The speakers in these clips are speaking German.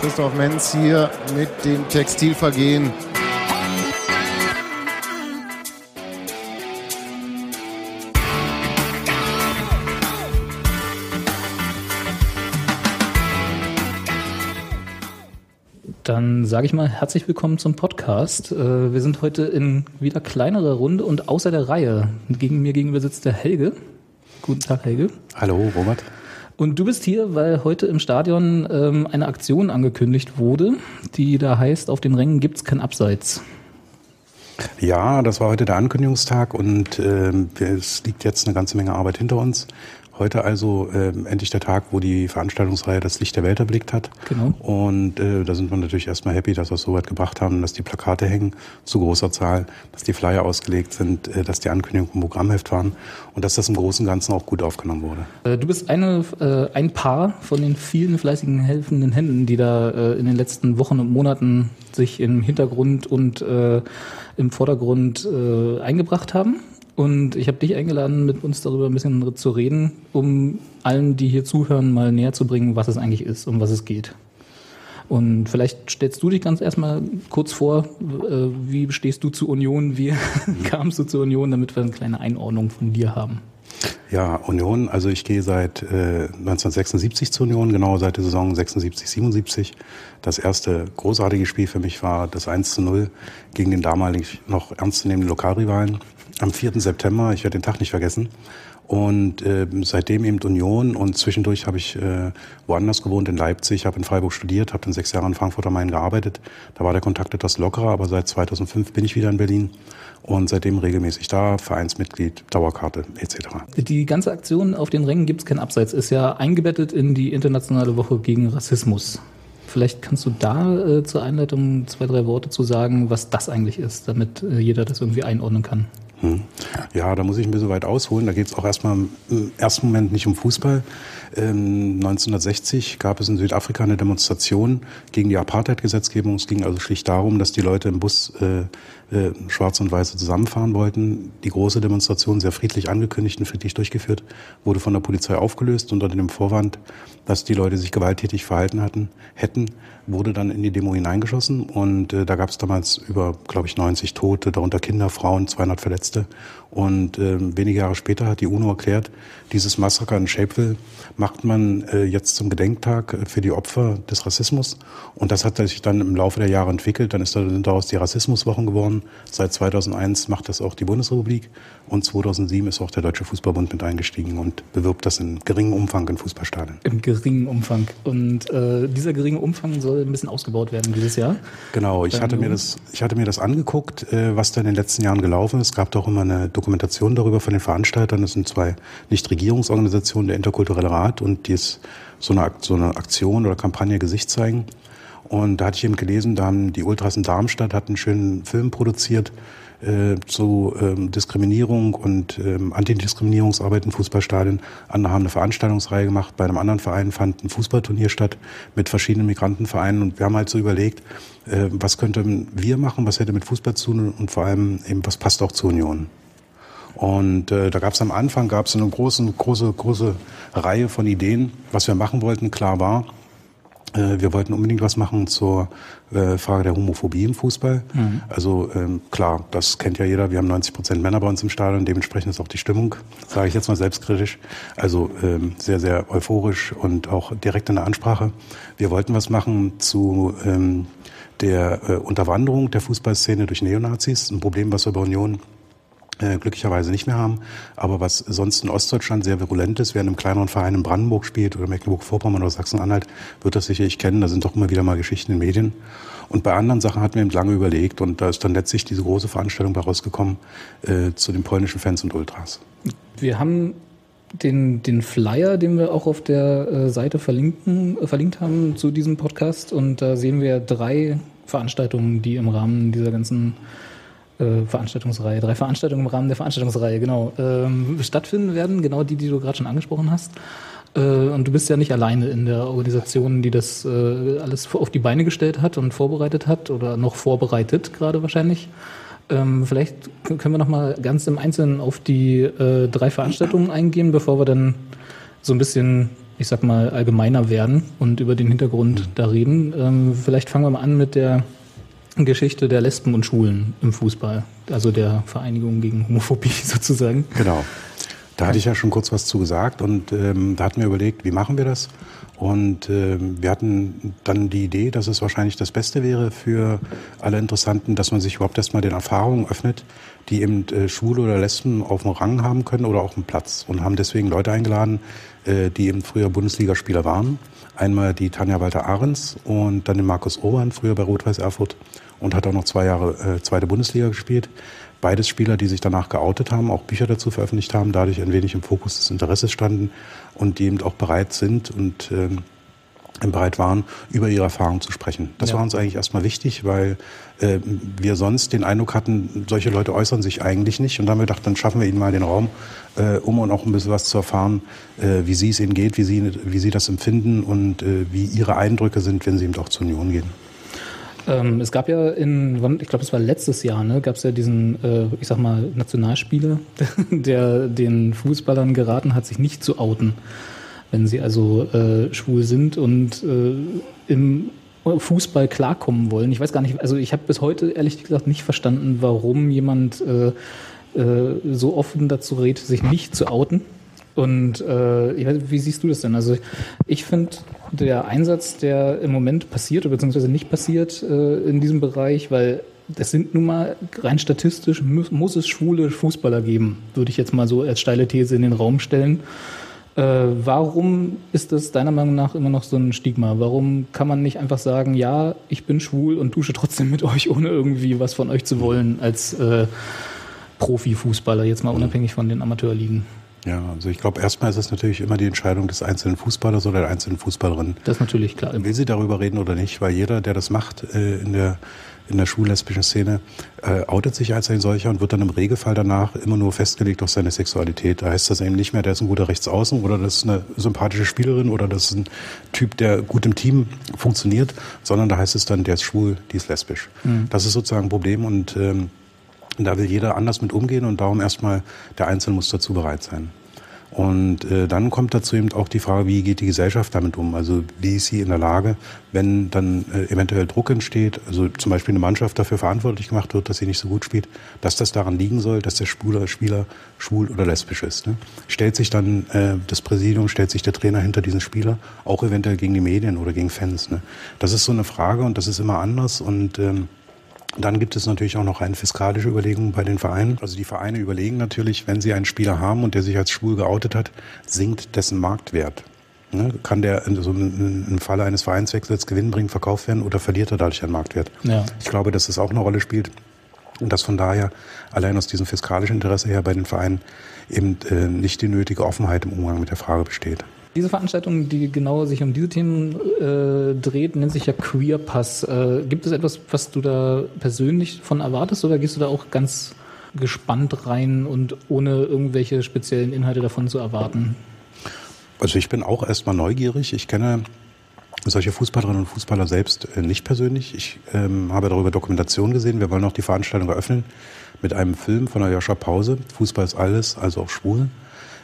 Christoph Menz hier mit dem Textilvergehen. Dann sage ich mal herzlich willkommen zum Podcast. Äh, Wir sind heute in wieder kleinerer Runde und außer der Reihe. Gegen mir gegenüber sitzt der Helge. Guten Tag, Helge. Hallo, Robert. Und du bist hier, weil heute im Stadion ähm, eine Aktion angekündigt wurde, die da heißt, auf den Rängen gibt's kein Abseits. Ja, das war heute der Ankündigungstag und wir- es liegt jetzt eine ganze Menge Arbeit hinter uns. Heute also ähm, endlich der Tag, wo die Veranstaltungsreihe das Licht der Welt erblickt hat. Genau. Und äh, da sind wir natürlich erstmal happy, dass wir es so weit gebracht haben, dass die Plakate hängen zu großer Zahl, dass die Flyer ausgelegt sind, äh, dass die Ankündigungen im Programmheft waren und dass das im Großen und Ganzen auch gut aufgenommen wurde. Äh, Du bist eine, äh, ein Paar von den vielen fleißigen helfenden Händen, die da äh, in den letzten Wochen und Monaten sich im Hintergrund und äh, im Vordergrund äh, eingebracht haben. Und ich habe dich eingeladen, mit uns darüber ein bisschen zu reden, um allen, die hier zuhören, mal näher zu bringen, was es eigentlich ist, um was es geht. Und vielleicht stellst du dich ganz erstmal kurz vor, äh, wie stehst du zu Union, wie kamst du zur Union, damit wir eine kleine Einordnung von dir haben. Ja, Union, also ich gehe seit äh, 1976 zur Union, genau seit der Saison 76, 77. Das erste großartige Spiel für mich war das 1 zu 0 gegen den damalig noch ernstzunehmenden Lokalrivalen am 4. September, ich werde den Tag nicht vergessen. Und äh, seitdem eben Union und zwischendurch habe ich äh, woanders gewohnt in Leipzig, habe in Freiburg studiert, habe dann sechs Jahre in Frankfurt am Main gearbeitet. Da war der Kontakt etwas lockerer, aber seit 2005 bin ich wieder in Berlin und seitdem regelmäßig da, Vereinsmitglied, Dauerkarte etc. Die ganze Aktion auf den Rängen gibt's kein Abseits, ist ja eingebettet in die internationale Woche gegen Rassismus. Vielleicht kannst du da äh, zur Einleitung zwei, drei Worte zu sagen, was das eigentlich ist, damit äh, jeder das irgendwie einordnen kann. Hm. Ja, da muss ich ein bisschen weit ausholen. Da geht es auch erstmal im ersten Moment nicht um Fußball. Ähm, 1960 gab es in Südafrika eine Demonstration gegen die Apartheid-Gesetzgebung. Es ging also schlicht darum, dass die Leute im Bus äh, äh, Schwarz und Weiße zusammenfahren wollten. Die große Demonstration, sehr friedlich angekündigt und friedlich durchgeführt, wurde von der Polizei aufgelöst unter dem Vorwand, dass die Leute sich gewalttätig verhalten hatten, hätten, wurde dann in die Demo hineingeschossen und äh, da gab es damals über, glaube ich, 90 Tote, darunter Kinder, Frauen, 200 Verletzte. Und äh, wenige Jahre später hat die UNO erklärt, dieses Massaker in Shapeville macht man äh, jetzt zum Gedenktag äh, für die Opfer des Rassismus. Und das hat sich dann im Laufe der Jahre entwickelt. Dann ist daraus die Rassismuswochen geworden. Seit 2001 macht das auch die Bundesrepublik. Und 2007 ist auch der Deutsche Fußballbund mit eingestiegen und bewirbt das in geringem Umfang in Fußballstadien. Im geringen Umfang. Und äh, dieser geringe Umfang soll ein bisschen ausgebaut werden dieses Jahr. Genau, ich hatte mir das, ich hatte mir das angeguckt, äh, was da in den letzten Jahren gelaufen ist. Es gab doch immer eine Dokumentation darüber von den Veranstaltern. Das sind zwei Nichtregierungsorganisationen, der Interkulturelle Rat und die ist so eine, so eine Aktion oder Kampagne Gesicht zeigen. Und da hatte ich eben gelesen, da haben die Ultras in Darmstadt hatten einen schönen Film produziert äh, zu ähm, Diskriminierung und ähm, Antidiskriminierungsarbeit in Fußballstadien. Andere haben eine Veranstaltungsreihe gemacht. Bei einem anderen Verein fand ein Fußballturnier statt mit verschiedenen Migrantenvereinen. Und wir haben halt so überlegt, äh, was könnten wir machen, was hätte mit Fußball zu tun und vor allem eben, was passt auch zur Union. Und äh, da gab es am Anfang gab es eine große, große, große Reihe von Ideen, was wir machen wollten. Klar war, wir wollten unbedingt was machen zur äh, Frage der Homophobie im Fußball. Also ähm, klar, das kennt ja jeder. Wir haben 90 Prozent Männer bei uns im Stadion. Dementsprechend ist auch die Stimmung, sage ich jetzt mal selbstkritisch, also ähm, sehr, sehr euphorisch und auch direkt in der Ansprache. Wir wollten was machen zu ähm, der äh, Unterwanderung der Fußballszene durch Neonazis. Ein Problem, was wir bei Union äh, glücklicherweise nicht mehr haben. Aber was sonst in Ostdeutschland sehr virulent ist, wer in einem kleineren Verein in Brandenburg spielt oder Mecklenburg-Vorpommern oder Sachsen-Anhalt, wird das sicherlich kennen. Da sind doch immer wieder mal Geschichten in Medien. Und bei anderen Sachen hatten wir eben lange überlegt und da ist dann letztlich diese große Veranstaltung bei äh, zu den polnischen Fans und Ultras. Wir haben den, den Flyer, den wir auch auf der äh, Seite verlinken, äh, verlinkt haben zu diesem Podcast. Und da sehen wir drei Veranstaltungen, die im Rahmen dieser ganzen äh, Veranstaltungsreihe, drei Veranstaltungen im Rahmen der Veranstaltungsreihe, genau, ähm, stattfinden werden. Genau die, die du gerade schon angesprochen hast. Äh, und du bist ja nicht alleine in der Organisation, die das äh, alles auf die Beine gestellt hat und vorbereitet hat oder noch vorbereitet gerade wahrscheinlich. Ähm, vielleicht können wir noch mal ganz im Einzelnen auf die äh, drei Veranstaltungen eingehen, bevor wir dann so ein bisschen, ich sag mal, allgemeiner werden und über den Hintergrund da reden. Ähm, vielleicht fangen wir mal an mit der Geschichte der Lesben und Schwulen im Fußball, also der Vereinigung gegen Homophobie sozusagen. Genau. Da hatte ich ja schon kurz was zu gesagt und ähm, da hatten wir überlegt, wie machen wir das? Und ähm, wir hatten dann die Idee, dass es wahrscheinlich das Beste wäre für alle Interessanten, dass man sich überhaupt erstmal den Erfahrungen öffnet, die eben äh, Schwule oder Lesben auf dem Rang haben können oder auf dem Platz. Und haben deswegen Leute eingeladen, äh, die eben früher Bundesligaspieler waren. Einmal die Tanja Walter-Ahrens und dann den Markus Oberhand, früher bei Rot-Weiß Erfurt und hat auch noch zwei Jahre äh, zweite Bundesliga gespielt. Beides Spieler, die sich danach geoutet haben, auch Bücher dazu veröffentlicht haben, dadurch ein wenig im Fokus des Interesses standen und die eben auch bereit sind und ähm, bereit waren, über ihre Erfahrungen zu sprechen. Das Ja. war uns eigentlich erstmal wichtig, weil äh, wir sonst den Eindruck hatten, solche Leute äußern sich eigentlich nicht. Und dann haben wir gedacht, dann schaffen wir ihnen mal den Raum, äh, um und auch ein bisschen was zu erfahren, äh, wie sie es ihnen geht, wie sie, wie sie das empfinden und äh, wie ihre Eindrücke sind, wenn sie eben auch zur Union gehen. Ähm, es gab ja in, ich glaube, es war letztes Jahr, ne, gab es ja diesen, äh, ich sag mal, Nationalspieler, der den Fußballern geraten hat, sich nicht zu outen, wenn sie also äh, schwul sind und äh, im Fußball klarkommen wollen. Ich weiß gar nicht, also ich habe bis heute ehrlich gesagt nicht verstanden, warum jemand äh, äh, so offen dazu rät, sich nicht zu outen. Und äh, ich weiß, wie siehst du das denn? Also ich finde, der Einsatz, der im Moment passiert oder beziehungsweise nicht passiert äh, in diesem Bereich, weil das sind nun mal rein statistisch, muss, muss es schwule Fußballer geben, würde ich jetzt mal so als steile These in den Raum stellen. Äh, warum ist das deiner Meinung nach immer noch so ein Stigma? Warum kann man nicht einfach sagen, ja, ich bin schwul und dusche trotzdem mit euch, ohne irgendwie was von euch zu wollen als äh, Profifußballer, jetzt mal unabhängig von den Amateurligen? Ja, also ich glaube, erstmal ist es natürlich immer die Entscheidung des einzelnen Fußballers oder der einzelnen Fußballerin. Das ist natürlich klar. Will sie darüber reden oder nicht? Weil jeder, der das macht äh, in der in der schwul-lesbischen Szene, äh, outet sich als ein solcher und wird dann im Regelfall danach immer nur festgelegt auf seine Sexualität. Da heißt das eben nicht mehr, der ist ein guter Rechtsaußen oder das ist eine sympathische Spielerin oder das ist ein Typ, der gut im Team funktioniert, sondern da heißt es dann, der ist schwul, die ist lesbisch. Das ist sozusagen ein Problem und ähm, da will jeder anders mit umgehen und darum erstmal der Einzelne muss dazu bereit sein. Und äh, dann kommt dazu eben auch die Frage, wie geht die Gesellschaft damit um? Also wie ist sie in der Lage, wenn dann äh, eventuell Druck entsteht, also zum Beispiel eine Mannschaft dafür verantwortlich gemacht wird, dass sie nicht so gut spielt, dass das daran liegen soll, dass der Spieler, Spieler schwul oder lesbisch ist. Ne? Stellt sich dann äh, das Präsidium, stellt sich der Trainer hinter diesen Spieler, auch eventuell gegen die Medien oder gegen Fans. Ne? Das ist so eine Frage und das ist immer anders und ähm, dann gibt es natürlich auch noch eine fiskalische Überlegung bei den Vereinen. Also die Vereine überlegen natürlich, wenn sie einen Spieler haben und der sich als schwul geoutet hat, sinkt dessen Marktwert. Ne? Kann der in so einem im Falle eines Vereinswechsels gewinnbringend verkauft werden oder verliert er dadurch an Marktwert? Ja. Ich glaube, dass das auch eine Rolle spielt und dass von daher allein aus diesem fiskalischen Interesse her bei den Vereinen eben äh, nicht die nötige Offenheit im Umgang mit der Frage besteht. Diese Veranstaltung, die genau sich um diese Themen äh, dreht, nennt sich ja Queer Pass. Äh, gibt es etwas, was du da persönlich von erwartest oder gehst du da auch ganz gespannt rein und ohne irgendwelche speziellen Inhalte davon zu erwarten? Also ich bin auch erstmal neugierig. Ich kenne solche Fußballerinnen und Fußballer selbst äh, nicht persönlich. Ich ähm, habe darüber Dokumentation gesehen. Wir wollen auch die Veranstaltung eröffnen mit einem Film von der Joscha Pause. Fußball ist alles, also auch schwul.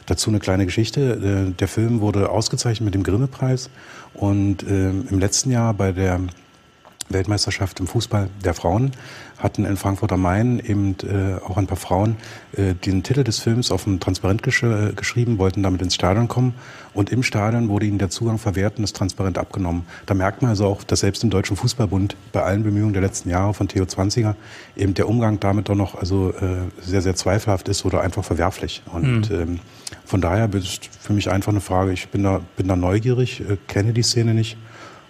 Dazu eine kleine Geschichte. Äh, Der Film wurde ausgezeichnet mit dem Grimme-Preis und ähm, im letzten Jahr bei der Weltmeisterschaft im Fußball der Frauen hatten in Frankfurt am Main eben äh, auch ein paar Frauen äh, den Titel des Films auf dem Transparent gesch äh, geschrieben, wollten damit ins Stadion kommen und im Stadion wurde ihnen der Zugang verwehrt und das Transparent abgenommen. Da merkt man also auch, dass selbst im Deutschen Fußballbund bei allen Bemühungen der letzten Jahre von Theo Zwanziger eben der Umgang damit doch noch also äh, sehr, sehr zweifelhaft ist oder einfach verwerflich. Und ähm, von daher ist für mich einfach eine Frage, ich bin da, bin da neugierig, äh, kenne die Szene nicht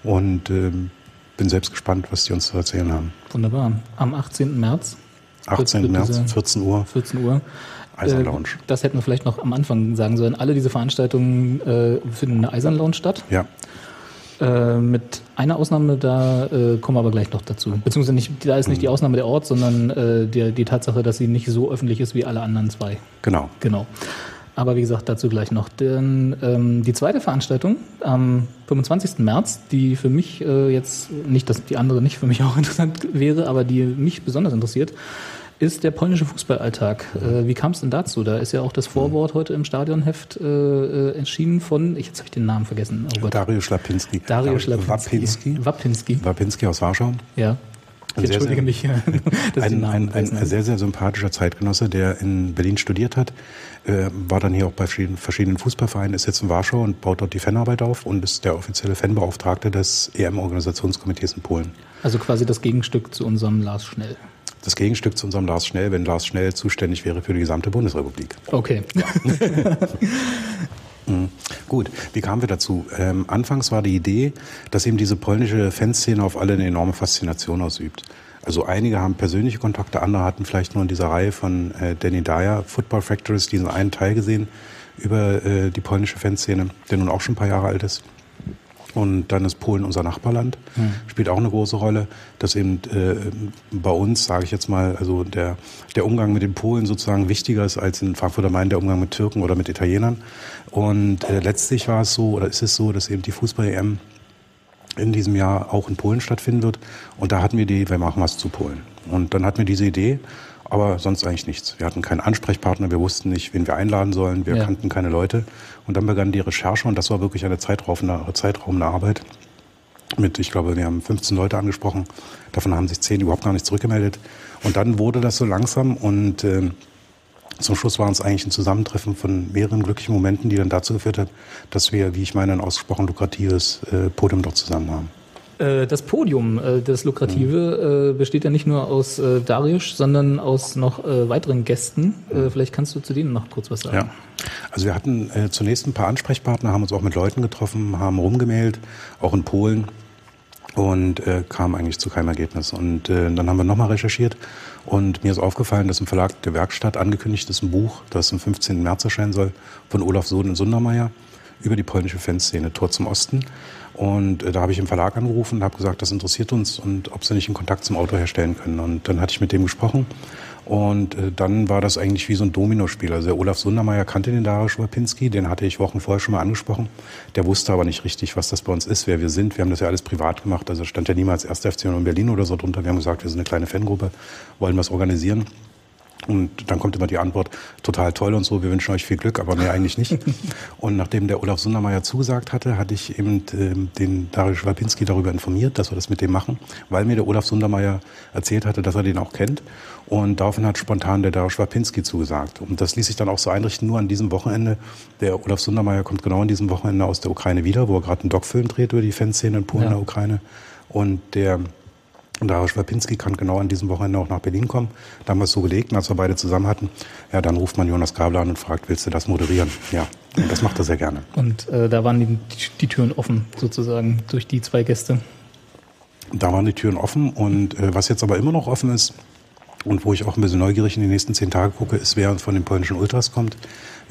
und ähm, bin selbst gespannt, was die uns zu erzählen haben. Wunderbar. Am 18. März, 18. wird März, diese- 14 Uhr, 14 Uhr. Eisern Äh, Lounge. Das hätten wir vielleicht noch am Anfang sagen sollen. Alle diese Veranstaltungen äh, finden in der Eisern Lounge statt. Ja, Äh, mit einer Ausnahme, da äh, kommen wir aber gleich noch dazu. Beziehungsweise nicht, da ist nicht die Ausnahme der Ort, sondern äh, die, die Tatsache, dass sie nicht so öffentlich ist wie alle anderen zwei. genau. Genau. Aber wie gesagt, dazu gleich noch. Denn ähm, die zweite Veranstaltung am 25. März, die für mich äh, jetzt nicht, dass die andere nicht für mich auch interessant wäre, aber die mich besonders interessiert, ist der polnische Fußballalltag. Äh, wie kam es denn dazu? Da ist ja auch das Vorwort heute im Stadionheft äh, äh, entschieden von, ich, jetzt habe ich den Namen vergessen. Oh. Dario Schlapinski. Dario Schlapinski. Wapinski. Wapinski. Wapinski aus Warschau. Ja. Ich entschuldige sehr- mich, Ein, ein, ein sehr, sehr sympathischer Zeitgenosse, der in Berlin studiert hat, äh, war dann hier auch bei verschiedenen, verschiedenen Fußballvereinen, ist jetzt in Warschau und baut dort die Fanarbeit auf und ist der offizielle Fanbeauftragte des EM-Organisationskomitees in Polen. Also quasi das Gegenstück zu unserem Lars Schnell. Das Gegenstück zu unserem Lars Schnell, wenn Lars Schnell zuständig wäre für die gesamte Bundesrepublik. Okay. Gut, wie kamen wir dazu? Ähm, anfangs war die Idee, dass eben diese polnische Fanszene auf alle eine enorme Faszination ausübt. Also einige haben persönliche Kontakte, andere hatten vielleicht nur in dieser Reihe von äh, Danny Dyer, Football Factories, diesen einen Teil gesehen über äh, die polnische Fanszene, der nun auch schon ein paar Jahre alt ist. Und dann ist Polen unser Nachbarland, spielt auch eine große Rolle, dass eben äh, bei uns, sage ich jetzt mal, also der, der Umgang mit den Polen sozusagen wichtiger ist als in Frankfurt am Main der Umgang mit Türken oder mit Italienern. Und äh, letztlich war es so, oder ist es so, dass eben die Fußball-EM in diesem Jahr auch in Polen stattfinden wird. Und da hatten wir die, wir machen was zu Polen. Und dann hatten wir diese Idee, aber sonst eigentlich nichts. Wir hatten keinen Ansprechpartner, wir wussten nicht, wen wir einladen sollen, wir Ja. kannten keine Leute. Und dann begann die Recherche und das war wirklich eine zeitraubende, zeitraubende Arbeit. Mit, ich glaube, wir haben 15 Leute angesprochen, davon haben sich 10 überhaupt gar nicht zurückgemeldet. Und dann wurde das so langsam und ähm, zum Schluss war es eigentlich ein Zusammentreffen von mehreren glücklichen Momenten, die dann dazu geführt hat, dass wir, wie ich meine, ein ausgesprochen lukratives äh, Podium dort zusammen haben. Äh, Das Podium, äh, das Lukrative, äh, besteht ja nicht nur aus Darius, sondern aus noch weiteren Gästen. Vielleicht kannst du zu denen noch kurz was sagen. Ja. Also wir hatten zunächst ein paar Ansprechpartner, haben uns auch mit Leuten getroffen, haben rumgemailt, auch in Polen und kamen eigentlich zu keinem Ergebnis. Und dann haben wir nochmal recherchiert und mir ist aufgefallen, dass im Verlag der Werkstatt angekündigt ist ein Buch, das am 15. März erscheinen soll, von Olaf Sohn und Sundermeier über die polnische Fanszene, Tor zum Osten. Und äh, da habe ich im Verlag angerufen und habe gesagt, das interessiert uns und ob sie nicht einen Kontakt zum Autor herstellen können. Und dann hatte ich mit dem gesprochen und äh, dann war das eigentlich wie so ein Dominospiel. Also der Olaf Sundermeier kannte den Darius Wapinski, den hatte ich Wochen vorher schon mal angesprochen. Der wusste aber nicht richtig, was das bei uns ist, wer wir sind. Wir haben das ja alles privat gemacht. Also stand ja niemals 1. FC in Berlin oder so drunter. Wir haben gesagt, wir sind eine kleine Fangruppe, wollen was organisieren. Und dann kommt immer die Antwort, total toll und so, wir wünschen euch viel Glück, aber mehr eigentlich nicht. und nachdem der Olaf Sundermeier zugesagt hatte, hatte ich eben ähm, den Darius Wapinski darüber informiert, dass wir das mit dem machen, weil mir der Olaf Sundermeier erzählt hatte, dass er den auch kennt. Und daraufhin hat spontan der Darius Wapinski zugesagt. Und das ließ sich dann auch so einrichten, nur an diesem Wochenende. Der Olaf Sundermeier kommt genau an diesem Wochenende aus der Ukraine wieder, wo er gerade einen Doc-Film dreht über die Fanszene in Polen Ja. und der Ukraine. Und der und Darius Wapinski kann genau an diesem Wochenende auch nach Berlin kommen. Da haben wir es so gelegt, und als wir beide zusammen hatten, ja, dann ruft man Jonas Gabler an und fragt, willst du das moderieren? Ja, und das macht er sehr gerne. Und äh, da waren die, die Türen offen, sozusagen, durch die zwei Gäste. Da waren die Türen offen und äh, was jetzt aber immer noch offen ist und wo ich auch ein bisschen neugierig in die nächsten zehn Tage gucke, ist, wer von den polnischen Ultras kommt.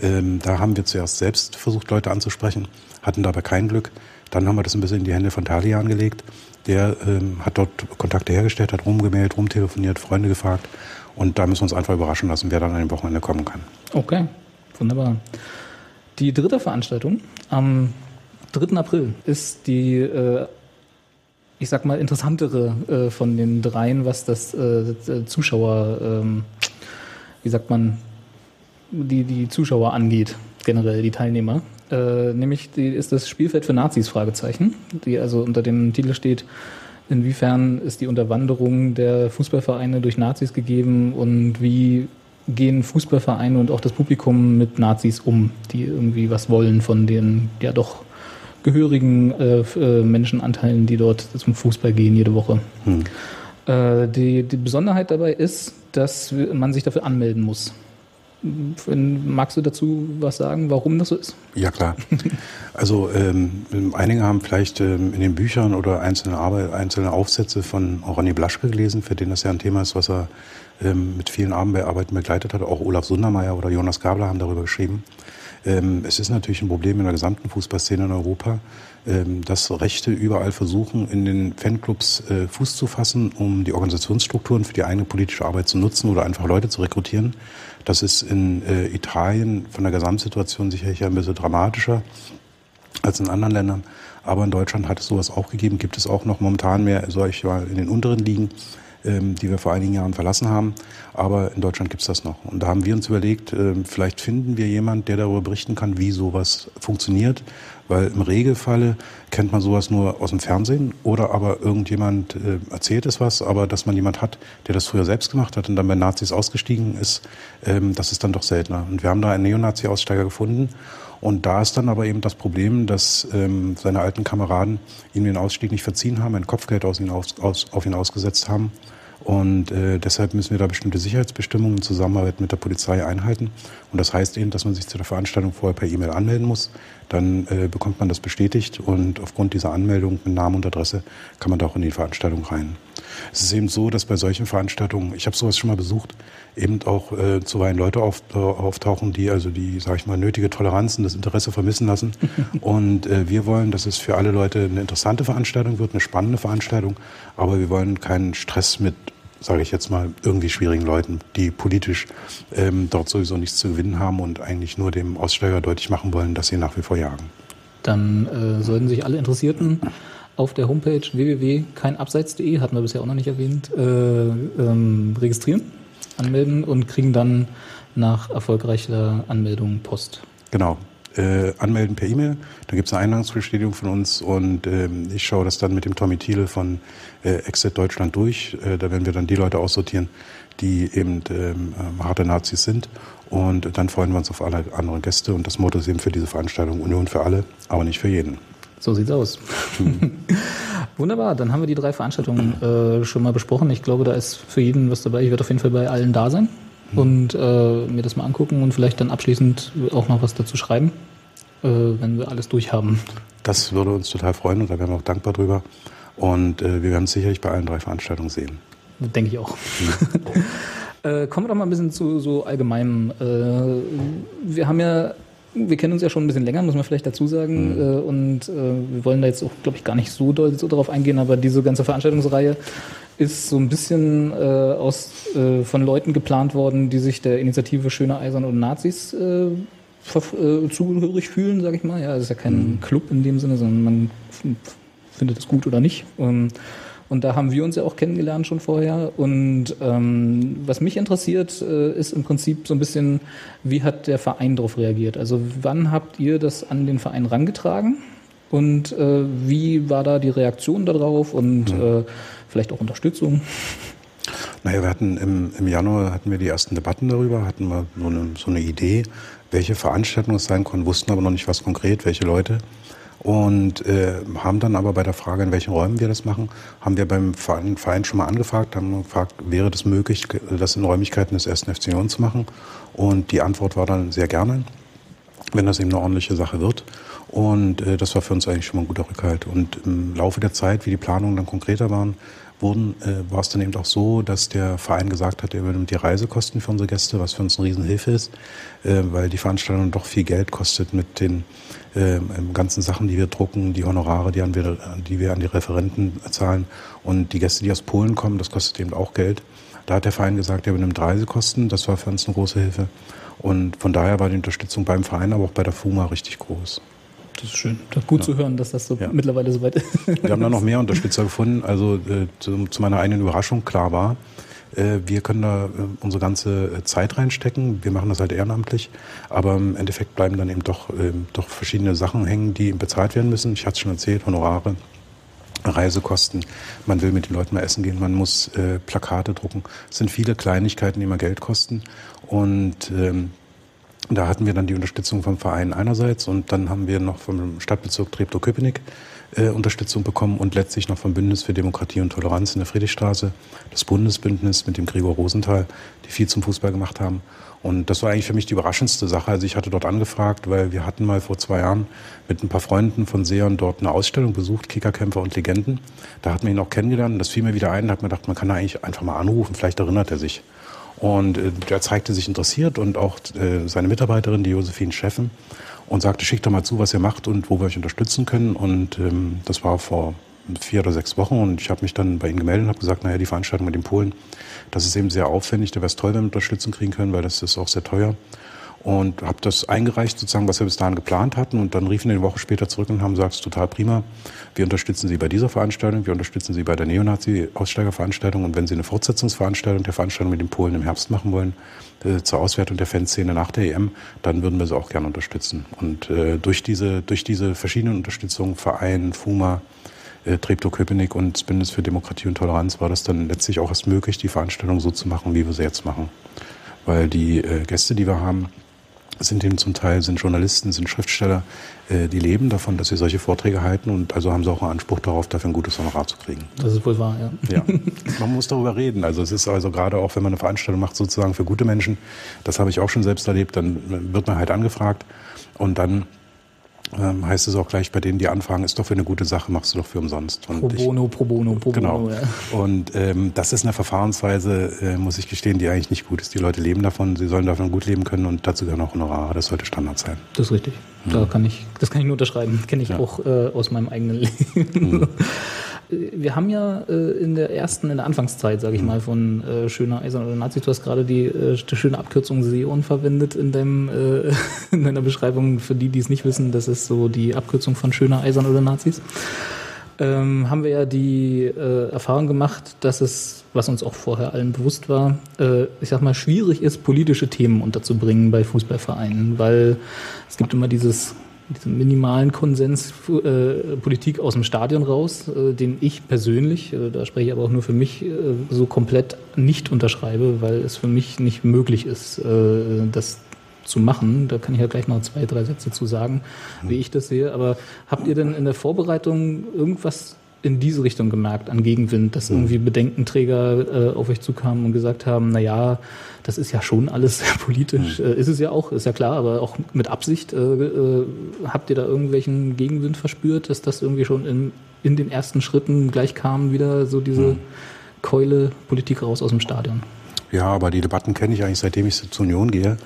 Ähm, da haben wir zuerst selbst versucht, Leute anzusprechen, hatten dabei kein Glück. Dann haben wir das ein bisschen in die Hände von Talian gelegt. Der ähm, hat dort Kontakte hergestellt, hat rumgemeldet, rumtelefoniert, Freunde gefragt. Und da müssen wir uns einfach überraschen lassen, wer dann an dem Wochenende kommen kann. Okay, wunderbar. Die dritte Veranstaltung am 3. April ist die, äh, ich sag mal, interessantere äh, von den dreien, was das äh, Zuschauer, ähm, wie sagt man, die, die Zuschauer angeht, generell die Teilnehmer. Äh, nämlich die, ist das Spielfeld für Nazis, Fragezeichen, die also unter dem Titel steht, inwiefern ist die Unterwanderung der Fußballvereine durch Nazis gegeben und wie gehen Fußballvereine und auch das Publikum mit Nazis um, die irgendwie was wollen von den ja doch gehörigen äh, äh, Menschenanteilen, die dort zum Fußball gehen jede Woche. Äh, die, die Besonderheit dabei ist, dass man sich dafür anmelden muss. Magst du dazu was sagen, warum das so ist? Ja, klar. Also ähm, einige haben vielleicht ähm, in den Büchern oder einzelne, Arbeit, einzelne Aufsätze von Ronny Blaschke gelesen, für den das ja ein Thema ist, was er ähm, mit vielen Arbeiten begleitet hat. Auch Olaf Sundermeier oder Jonas Gabler haben darüber geschrieben. Ähm, es ist natürlich ein Problem in der gesamten Fußballszene in Europa, ähm, dass Rechte überall versuchen, in den Fanclubs äh, Fuß zu fassen, um die Organisationsstrukturen für die eigene politische Arbeit zu nutzen oder einfach Leute zu rekrutieren. Das ist in äh, Italien von der Gesamtsituation sicherlich ein bisschen dramatischer als in anderen Ländern. Aber in Deutschland hat es sowas auch gegeben, gibt es auch noch momentan mehr, mal, in den unteren Ligen. ähm, die wir vor einigen Jahren verlassen haben. Aber in Deutschland gibt's das noch. Und da haben wir uns überlegt, äh, vielleicht finden wir jemand, der darüber berichten kann, wie sowas funktioniert. Weil im Regelfalle kennt man sowas nur aus dem Fernsehen oder aber irgendjemand äh, erzählt es was, aber dass man jemand hat, der das früher selbst gemacht hat und dann bei Nazis ausgestiegen ist, ähm, das ist dann doch seltener. Und wir haben da einen Neonazi-Aussteiger gefunden und da ist dann aber eben das Problem, dass ähm, seine alten Kameraden ihm den Ausstieg nicht verziehen haben, ein Kopfgeld aus ihn aus, aus, auf ihn ausgesetzt haben. Und äh, deshalb müssen wir da bestimmte Sicherheitsbestimmungen in Zusammenarbeit mit der Polizei einhalten. Und das heißt eben, dass man sich zu der Veranstaltung vorher per E-Mail anmelden muss. Dann äh, bekommt man das bestätigt und aufgrund dieser Anmeldung mit Namen und Adresse kann man da auch in die Veranstaltung rein. Es ist eben so, dass bei solchen Veranstaltungen, ich habe sowas schon mal besucht, eben auch äh, zuweilen Leute auf, äh, auftauchen, die also die, sage ich mal, nötige Toleranz und das Interesse vermissen lassen. und äh, wir wollen, dass es für alle Leute eine interessante Veranstaltung wird, eine spannende Veranstaltung, aber wir wollen keinen Stress mit sage ich jetzt mal, irgendwie schwierigen Leuten, die politisch ähm, dort sowieso nichts zu gewinnen haben und eigentlich nur dem Aussteiger deutlich machen wollen, dass sie nach wie vor jagen. Dann äh, sollten sich alle Interessierten auf der Homepage www.keinabseits.de, hatten wir bisher auch noch nicht erwähnt, äh, ähm, registrieren, anmelden und kriegen dann nach erfolgreicher Anmeldung Post. Genau. Äh, anmelden per E-Mail, da gibt es eine Eingangsbestätigung von uns und ähm, ich schaue das dann mit dem Tommy Thiele von äh, Exit Deutschland durch. Äh, da werden wir dann die Leute aussortieren, die eben ähm, äh, harte Nazis sind und dann freuen wir uns auf alle anderen Gäste und das Motto ist eben für diese Veranstaltung Union für alle, aber nicht für jeden. So sieht's aus. Wunderbar, dann haben wir die drei Veranstaltungen äh, schon mal besprochen. Ich glaube, da ist für jeden was dabei. Ich werde auf jeden Fall bei allen da sein und äh, mir das mal angucken und vielleicht dann abschließend auch noch was dazu schreiben, äh, wenn wir alles durch haben. Das würde uns total freuen und da wären wir auch dankbar drüber. Und äh, wir werden es sicherlich bei allen drei Veranstaltungen sehen. Denke ich auch. äh, kommen wir doch mal ein bisschen zu so allgemeinem. Äh, wir haben ja, wir kennen uns ja schon ein bisschen länger, muss man vielleicht dazu sagen. Äh, und äh, wir wollen da jetzt auch, glaube ich, gar nicht so doll so darauf eingehen, aber diese ganze Veranstaltungsreihe ist so ein bisschen äh, aus, äh, von Leuten geplant worden, die sich der Initiative Schöne Eisern und Nazis äh, äh, zugehörig fühlen, sage ich mal. Ja, es ist ja kein Club in dem Sinne, sondern man findet es gut oder nicht. Ähm, und da haben wir uns ja auch kennengelernt schon vorher. Und ähm, was mich interessiert, äh, ist im Prinzip so ein bisschen, wie hat der Verein darauf reagiert? Also wann habt ihr das an den Verein rangetragen? Und äh, wie war da die Reaktion darauf und äh, vielleicht auch Unterstützung? Naja, wir hatten im, im Januar hatten wir die ersten Debatten darüber, hatten wir so eine, so eine Idee, welche Veranstaltung es sein konnte, wussten aber noch nicht was konkret, welche Leute. Und äh, haben dann aber bei der Frage, in welchen Räumen wir das machen, haben wir beim Verein, schon mal angefragt, haben gefragt, wäre das möglich, das in Räumlichkeiten des 1. FC Union zu machen? Und die Antwort war dann sehr gerne, wenn das eben eine ordentliche Sache wird. Und äh, das war für uns eigentlich schon mal ein guter Rückhalt. Und im Laufe der Zeit, wie die Planungen dann konkreter waren, wurden, äh, war es dann eben auch so, dass der Verein gesagt hat, er übernimmt die Reisekosten für unsere Gäste, was für uns eine Riesenhilfe ist, äh, weil die Veranstaltung doch viel Geld kostet mit den äh, ganzen Sachen, die wir drucken, die Honorare, die, an wir, die wir an die Referenten zahlen und die Gäste, die aus Polen kommen, das kostet eben auch Geld. Da hat der Verein gesagt, er übernimmt Reisekosten, das war für uns eine große Hilfe. Und von daher war die Unterstützung beim Verein, aber auch bei der FUMA richtig groß. Das ist schön. Das ist gut zu hören, dass das so Ja. mittlerweile soweit ist. Wir haben da noch mehr Unterstützer gefunden. Also äh, zu, zu meiner eigenen Überraschung klar war, äh, wir können da äh, unsere ganze äh, Zeit reinstecken. Wir machen das halt ehrenamtlich. Aber im Endeffekt bleiben dann eben doch, ähm, doch verschiedene Sachen hängen, die bezahlt werden müssen. Ich hatte es schon erzählt, Honorare. Reisekosten, man will mit den Leuten mal essen gehen, man muss äh, Plakate drucken. Es sind viele Kleinigkeiten, die immer Geld kosten. Und ähm, da hatten wir dann die Unterstützung vom Verein einerseits und dann haben wir noch vom Stadtbezirk Treptow-Köpenick äh, Unterstützung bekommen und letztlich noch vom Bündnis für Demokratie und Toleranz in der Friedrichstraße, das Bundesbündnis mit dem Gregor Rosenthal, die viel zum Fußball gemacht haben. Und das war eigentlich für mich die überraschendste Sache. Also ich hatte dort angefragt, weil wir hatten mal vor zwei Jahren mit ein paar Freunden von Seon dort eine Ausstellung besucht, Kickerkämpfer und Legenden. Da hat man ihn auch kennengelernt das fiel mir wieder ein, da hat man gedacht, man kann da eigentlich einfach mal anrufen, vielleicht erinnert er sich. Und äh, der zeigte sich interessiert und auch äh, seine Mitarbeiterin, die Josephine Scheffen, und sagte, schickt doch mal zu, was ihr macht und wo wir euch unterstützen können. Und ähm, das war vor vier oder sechs Wochen und ich habe mich dann bei ihnen gemeldet und habe gesagt, naja, die Veranstaltung mit den Polen, das ist eben sehr aufwendig, da wäre es toll, wenn wir Unterstützung kriegen können, weil das ist auch sehr teuer. Und habe das eingereicht, sozusagen, was wir bis dahin geplant hatten. Und dann riefen die eine Woche später zurück und haben gesagt, total prima, wir unterstützen Sie bei dieser Veranstaltung, wir unterstützen Sie bei der Neonazi-Aussteigerveranstaltung und wenn Sie eine Fortsetzungsveranstaltung der Veranstaltung mit den Polen im Herbst machen wollen, äh, zur Auswertung der Fanszene nach der EM, dann würden wir sie auch gerne unterstützen. Und äh, durch, diese, durch diese verschiedenen Unterstützungen, Verein, FUMA, äh, Treptow-Köpenick und Bündnis für Demokratie und Toleranz war das dann letztlich auch erst möglich, die Veranstaltung so zu machen, wie wir sie jetzt machen. Weil die äh, Gäste, die wir haben, sind eben zum Teil sind Journalisten, sind Schriftsteller, äh, die leben davon, dass sie solche Vorträge halten und also haben sie auch einen Anspruch darauf, dafür ein gutes Honorar zu kriegen. Das ist wohl wahr, ja. Ja, man muss darüber reden. Also es ist also gerade auch, wenn man eine Veranstaltung macht, sozusagen für gute Menschen, das habe ich auch schon selbst erlebt, dann wird man halt angefragt und dann ähm, heißt es auch gleich bei denen, die anfragen, ist doch für eine gute Sache, machst du doch für umsonst. Und Pro bono, pro bono, pro Genau. bono. Ja. Und ähm, das ist eine Verfahrensweise, äh, muss ich gestehen, die eigentlich nicht gut ist. Die Leute leben davon, sie sollen davon gut leben können und dazu gehören auch Honorare. Das sollte Standard sein. Das ist richtig. Da kann ich, das kann ich nur unterschreiben. Kenne ich Ja. auch äh, aus meinem eigenen Leben. Wir haben ja äh, in der ersten, in der Anfangszeit, sage ich mal, von äh, Schöner Eisern oder Nazis, du hast gerade die, äh, die schöne Abkürzung Seon verwendet in, deinem, äh, in deiner Beschreibung. Für die, die es nicht wissen, das ist so die Abkürzung von Schöner Eisern oder Nazis. Ähm, haben wir ja die äh, Erfahrung gemacht, dass es, was uns auch vorher allen bewusst war, äh, ich sag mal, schwierig ist, politische Themen unterzubringen bei Fußballvereinen, weil es gibt immer dieses diesen minimalen Konsens äh, Politik aus dem Stadion raus, äh, den ich persönlich, äh, da spreche ich aber auch nur für mich, äh, so komplett nicht unterschreibe, weil es für mich nicht möglich ist, äh, das zu machen. Da kann ich ja gleich noch zwei, drei Sätze zu sagen, wie ich das sehe. Aber habt ihr denn in der Vorbereitung irgendwas in diese Richtung gemerkt an Gegenwind, dass irgendwie Bedenkenträger äh, auf euch zukamen und gesagt haben, na ja, das ist ja schon alles sehr politisch. Äh, ist es ja auch, ist ja klar, aber auch mit Absicht. Äh, äh, habt ihr da irgendwelchen Gegenwind verspürt, dass das irgendwie schon in, in den ersten Schritten gleich kam, wieder so diese Keule Politik raus aus dem Stadion? Ja, aber die Debatten kenne ich eigentlich, seitdem ich zur Union gehe.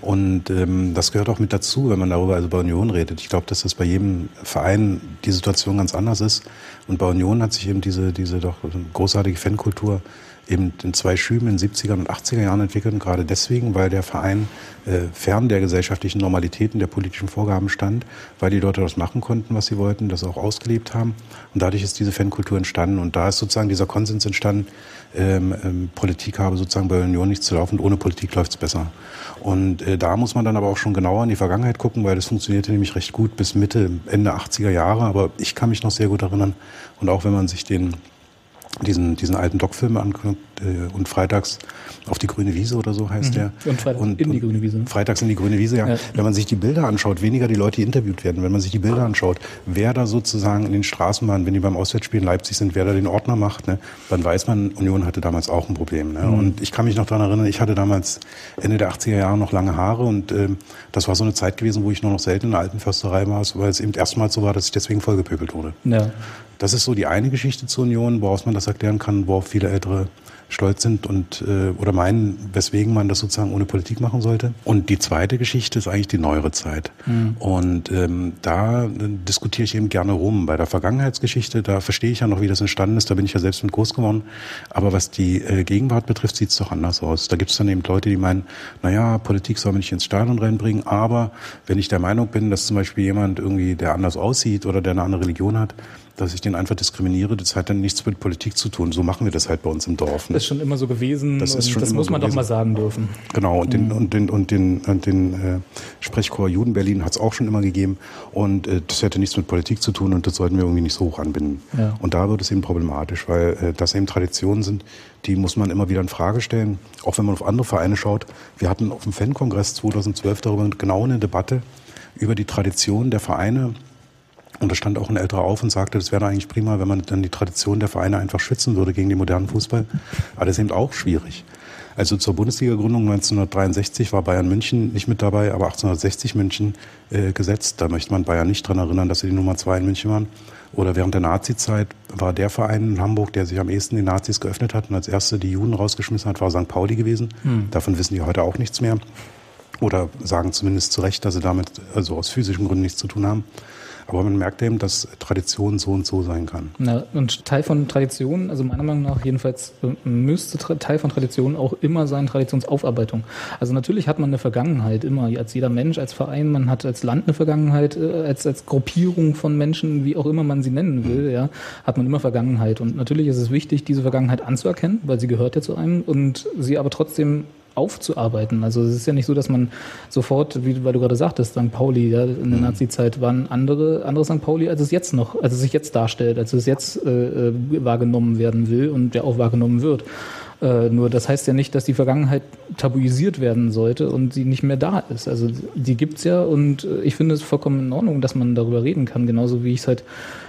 Und ähm, das gehört auch mit dazu, wenn man darüber also bei Union redet. Ich glaube, dass das bei jedem Verein die Situation ganz anders ist. Und bei Union hat sich eben diese, diese doch großartige Fankultur eben in zwei Schüben in den 70er und 80er Jahren entwickelt. Und gerade deswegen, weil der Verein äh, fern der gesellschaftlichen Normalitäten, der politischen Vorgaben stand, weil die Leute das machen konnten, was sie wollten, das auch ausgelebt haben. Und dadurch ist diese Fankultur entstanden. Und da ist sozusagen dieser Konsens entstanden, ähm, ähm, Politik habe sozusagen bei Union nichts zu laufen, ohne Politik läuft's besser. Und äh, da muss man dann aber auch schon genauer in die Vergangenheit gucken, weil das funktionierte nämlich recht gut bis Mitte, Ende 80er Jahre. Aber ich kann mich noch sehr gut erinnern. Und auch wenn man sich den diesen, diesen alten Doc-Film anguckt äh, und freitags auf die grüne Wiese oder so heißt der. Und Freitags in die grüne Wiese? Freitags in die grüne Wiese, ja. Ja. Wenn man sich die Bilder anschaut, weniger die Leute, die interviewt werden, wenn man sich die Bilder anschaut, wer da sozusagen in den Straßenbahnen, wenn die beim Auswärtsspiel in Leipzig sind, wer da den Ordner macht, ne, dann weiß man, Union hatte damals auch ein Problem. Ne? Und ich kann mich noch daran erinnern, ich hatte damals Ende der 80er Jahre noch lange Haare und ähm, das war so eine Zeit gewesen, wo ich nur noch selten in der alten Försterei war, weil es eben erstmals so war, dass ich deswegen vollgepöbelt wurde. Ja. Das ist so die eine Geschichte zur Union, woraus man das erklären kann, worauf viele Ältere stolz sind und äh, oder meinen, weswegen man das sozusagen ohne Politik machen sollte. Und die zweite Geschichte ist eigentlich die neuere Zeit. Und ähm, da äh, diskutiere ich eben gerne rum. Bei der Vergangenheitsgeschichte, da verstehe ich ja noch, wie das entstanden ist. Da bin ich ja selbst mit groß geworden. Aber was die äh, Gegenwart betrifft, sieht es doch anders aus. Da gibt es dann eben Leute, die meinen, naja, Politik soll man nicht ins Stadion reinbringen. Aber wenn ich der Meinung bin, dass zum Beispiel jemand irgendwie, der anders aussieht oder der eine andere Religion hat, dass ich den einfach diskriminiere, das hat dann nichts mit Politik zu tun. So machen wir das halt bei uns im Dorf. ne? Das ist schon immer so gewesen. Das ist schon das muss man doch gewesen. mal sagen dürfen. Genau, und Mhm. den, und den, und den, und den äh, Sprechchor Juden Berlin hat es auch schon immer gegeben. Und äh, das hätte nichts mit Politik zu tun und das sollten wir irgendwie nicht so hoch anbinden. Ja. Und da wird es eben problematisch, weil äh, das eben Traditionen sind, die muss man immer wieder in Frage stellen. Auch wenn man auf andere Vereine schaut. Wir hatten auf dem Fan-Kongress 2012 darüber genau eine Debatte über die Tradition der Vereine. Und da stand auch ein älterer auf und sagte, das wäre eigentlich prima, wenn man dann die Tradition der Vereine einfach schützen würde gegen den modernen Fußball. Aber das ist eben auch schwierig. Also zur Bundesliga-Gründung 1963 war Bayern München nicht mit dabei, aber 1860 München äh, gesetzt. Da möchte man Bayern nicht dran erinnern, dass sie die Nummer zwei in München waren. Oder während der Nazi-Zeit war der Verein in Hamburg, der sich am ehesten den Nazis geöffnet hat und als erste die Juden rausgeschmissen hat, war St. Pauli gewesen. Davon wissen die heute auch nichts mehr. Oder sagen zumindest zu Recht, dass sie damit also aus physischen Gründen nichts zu tun haben. Aber man merkt eben, dass Tradition so und so sein kann. Na, und Teil von Tradition, also meiner Meinung nach jedenfalls, äh, müsste Teil von Tradition auch immer sein Traditionsaufarbeitung. Also natürlich hat man eine Vergangenheit, immer, als jeder Mensch, als Verein, man hat als Land eine Vergangenheit, äh, als, als Gruppierung von Menschen, wie auch immer man sie nennen will, ja, hat man immer Vergangenheit. Und natürlich ist es wichtig, diese Vergangenheit anzuerkennen, weil sie gehört ja zu einem und sie aber trotzdem aufzuarbeiten. Also es ist ja nicht so, dass man sofort, wie weil du gerade sagtest, St. Pauli, ja, in der Nazi-Zeit waren andere, andere St. Pauli, als es jetzt noch, als es sich jetzt darstellt, als es jetzt äh, äh, wahrgenommen werden will und ja auch wahrgenommen wird. Äh, nur das heißt ja nicht, dass die Vergangenheit tabuisiert werden sollte und sie nicht mehr da ist. Also die gibt's ja und äh, ich finde es vollkommen in Ordnung, dass man darüber reden kann, genauso wie ich es halt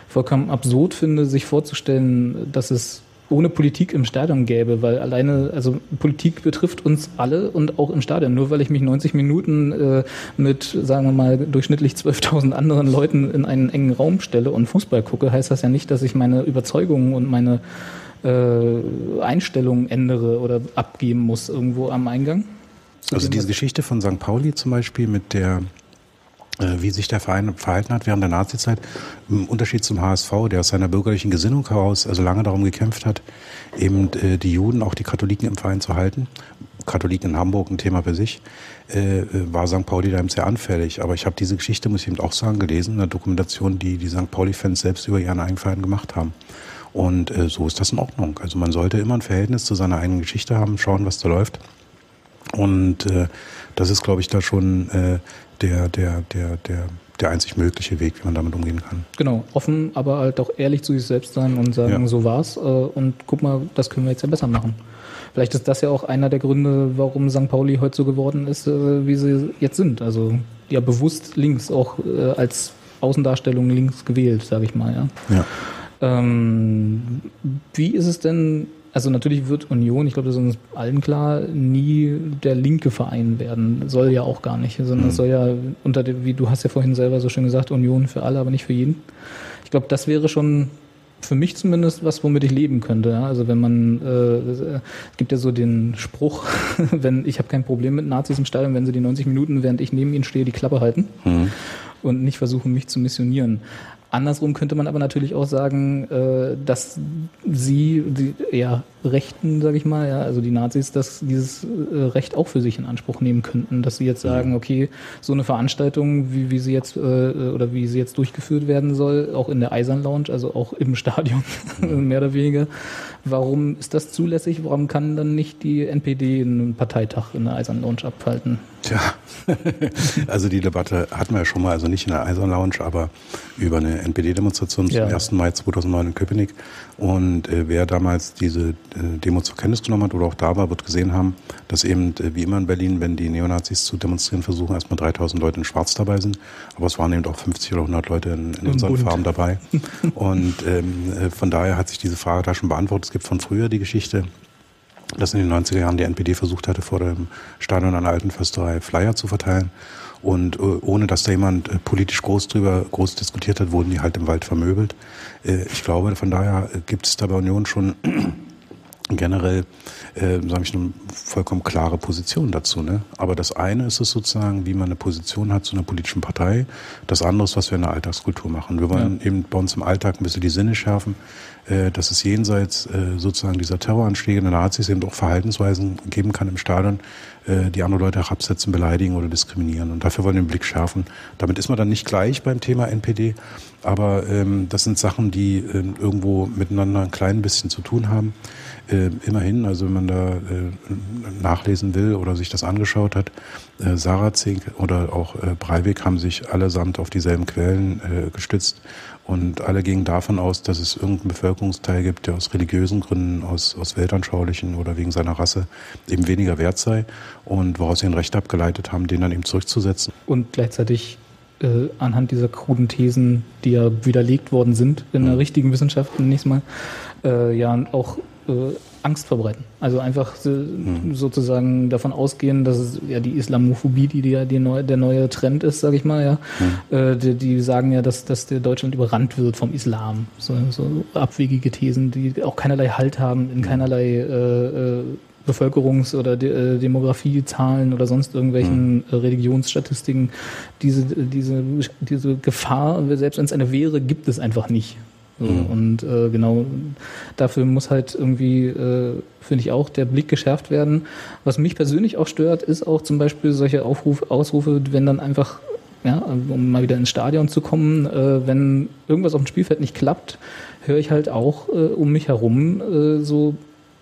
vollkommen absurd finde, sich vorzustellen, dass es ohne Politik im Stadion gäbe, weil alleine, also Politik betrifft uns alle und auch im Stadion. Nur weil ich mich 90 Minuten äh, mit, sagen wir mal, durchschnittlich 12.000 anderen Leuten in einen engen Raum stelle und Fußball gucke, heißt das ja nicht, dass ich meine Überzeugungen und meine äh, Einstellungen ändere oder abgeben muss irgendwo am Eingang. Also diese Geschichte von St. Pauli zum Beispiel mit der, wie sich der Verein verhalten hat während der Nazizeit, im Unterschied zum HSV, der aus seiner bürgerlichen Gesinnung heraus also lange darum gekämpft hat, eben äh, die Juden, auch die Katholiken im Verein zu halten. Katholiken in Hamburg ein Thema für sich, äh, äh, war St. Pauli da eben sehr anfällig. Aber ich habe diese Geschichte, muss ich eben auch sagen, gelesen, eine Dokumentation, die die St. Pauli-Fans selbst über ihren eigenen Verein gemacht haben. Und äh, so ist das in Ordnung. Also man sollte immer ein Verhältnis zu seiner eigenen Geschichte haben, schauen, was da läuft. Und äh, das ist, glaube ich, da schon äh, der, der, der, der, der einzig mögliche Weg, wie man damit umgehen kann. Genau, offen, aber halt auch ehrlich zu sich selbst sein und sagen, Ja. so war's. Äh, und guck mal, das können wir jetzt ja besser machen. Vielleicht ist das ja auch einer der Gründe, warum St. Pauli heute so geworden ist, äh, wie sie jetzt sind. Also ja bewusst links, auch äh, als Außendarstellung links gewählt, sage ich mal. Ja. Ja. Ähm, wie ist es denn, also natürlich wird Union, ich glaube, das ist uns allen klar, nie der linke Verein werden. Soll ja auch gar nicht, sondern es soll ja unter dem, wie du hast ja vorhin selber so schön gesagt, Union für alle, aber nicht für jeden. Ich glaube, das wäre schon für mich zumindest was, womit ich leben könnte. Also wenn man, äh, es gibt ja so den Spruch, wenn ich habe kein Problem mit Nazis im Stadion, wenn sie die 90 Minuten, während ich neben ihnen stehe, die Klappe halten und nicht versuchen, mich zu missionieren. Andersrum könnte man aber natürlich auch sagen, äh, dass sie, die eher Rechten, sage ich mal, ja, also die Nazis, dass dieses äh, Recht auch für sich in Anspruch nehmen könnten, dass sie jetzt sagen, okay, so eine Veranstaltung, wie, wie sie jetzt äh, oder wie sie jetzt durchgeführt werden soll, auch in der Eisern Lounge, also auch im Stadion, mehr oder weniger. Warum ist das zulässig? Warum kann dann nicht die NPD einen Parteitag in der Eisern Lounge abhalten? Tja, also die Debatte hatten wir ja schon mal, also nicht in der Eisern Lounge, aber über eine NPD-Demonstration Ja. zum 1. Mai 2009 in Köpenick. Und äh, wer damals diese äh, Demo zur Kenntnis genommen hat oder auch da war, wird gesehen haben, dass eben äh, wie immer in Berlin, wenn die Neonazis zu demonstrieren versuchen, erstmal 3000 Leute in Schwarz dabei sind. Aber es waren eben auch 50 oder 100 Leute in, in unseren Bunt. Farben dabei. Und ähm, äh, von daher hat sich diese Frage da schon beantwortet. Es gibt von früher die Geschichte, dass in den 90er Jahren die NPD versucht hatte, vor dem Stadion an der Alten Försterei Flyer zu verteilen. Und äh, ohne dass da jemand äh, politisch groß drüber groß diskutiert hat, wurden die halt im Wald vermöbelt. Äh, ich glaube, von daher gibt es da bei Union schon generell, äh, sage ich, eine vollkommen klare Position dazu. Ne? Aber das eine ist es sozusagen, wie man eine Position hat zu einer politischen Partei. Das andere ist, was wir in der Alltagskultur machen. Wir wollen eben bei uns im Alltag ein bisschen die Sinne schärfen, dass es jenseits äh, sozusagen dieser Terroranschläge der Nazis eben auch Verhaltensweisen geben kann im Stadion, äh, die andere Leute herabsetzen, beleidigen oder diskriminieren. Und dafür wollen wir den Blick schärfen. Damit ist man dann nicht gleich beim Thema NPD, aber ähm, das sind Sachen, die äh, irgendwo miteinander ein klein bisschen zu tun haben. Äh, immerhin, also wenn man da äh, nachlesen will oder sich das angeschaut hat, äh, Sarazing oder auch äh, Breivik haben sich allesamt auf dieselben Quellen äh, gestützt und alle gingen davon aus, dass es irgendeinen Bevölkerungsteil gibt, der aus religiösen Gründen, aus, aus weltanschaulichen oder wegen seiner Rasse eben weniger wert sei und woraus sie ein Recht abgeleitet haben, den dann eben zurückzusetzen. und gleichzeitig äh, anhand dieser kruden Thesen, die ja widerlegt worden sind in der richtigen Wissenschaft nächstes Mal, äh, ja auch äh, Angst verbreiten. Also einfach äh, sozusagen davon ausgehen, dass es ja die Islamophobie, die, die ja die neue, der neue Trend ist, sage ich mal, ja. Äh, die, die sagen ja, dass, dass der Deutschland überrannt wird vom Islam. So, so abwegige Thesen, die auch keinerlei Halt haben, in keinerlei äh, äh, Bevölkerungs- oder De äh, Demografiezahlen oder sonst irgendwelchen äh, Religionsstatistiken. Diese, diese, diese Gefahr, selbst wenn es eine wäre, gibt es einfach nicht. So, Und äh, genau dafür muss halt irgendwie, äh, finde ich auch, der Blick geschärft werden. Was mich persönlich auch stört, ist auch zum Beispiel solche Aufruf, Ausrufe, wenn dann einfach, ja, um mal wieder ins Stadion zu kommen, äh, wenn irgendwas auf dem Spielfeld nicht klappt, höre ich halt auch äh, um mich herum äh, so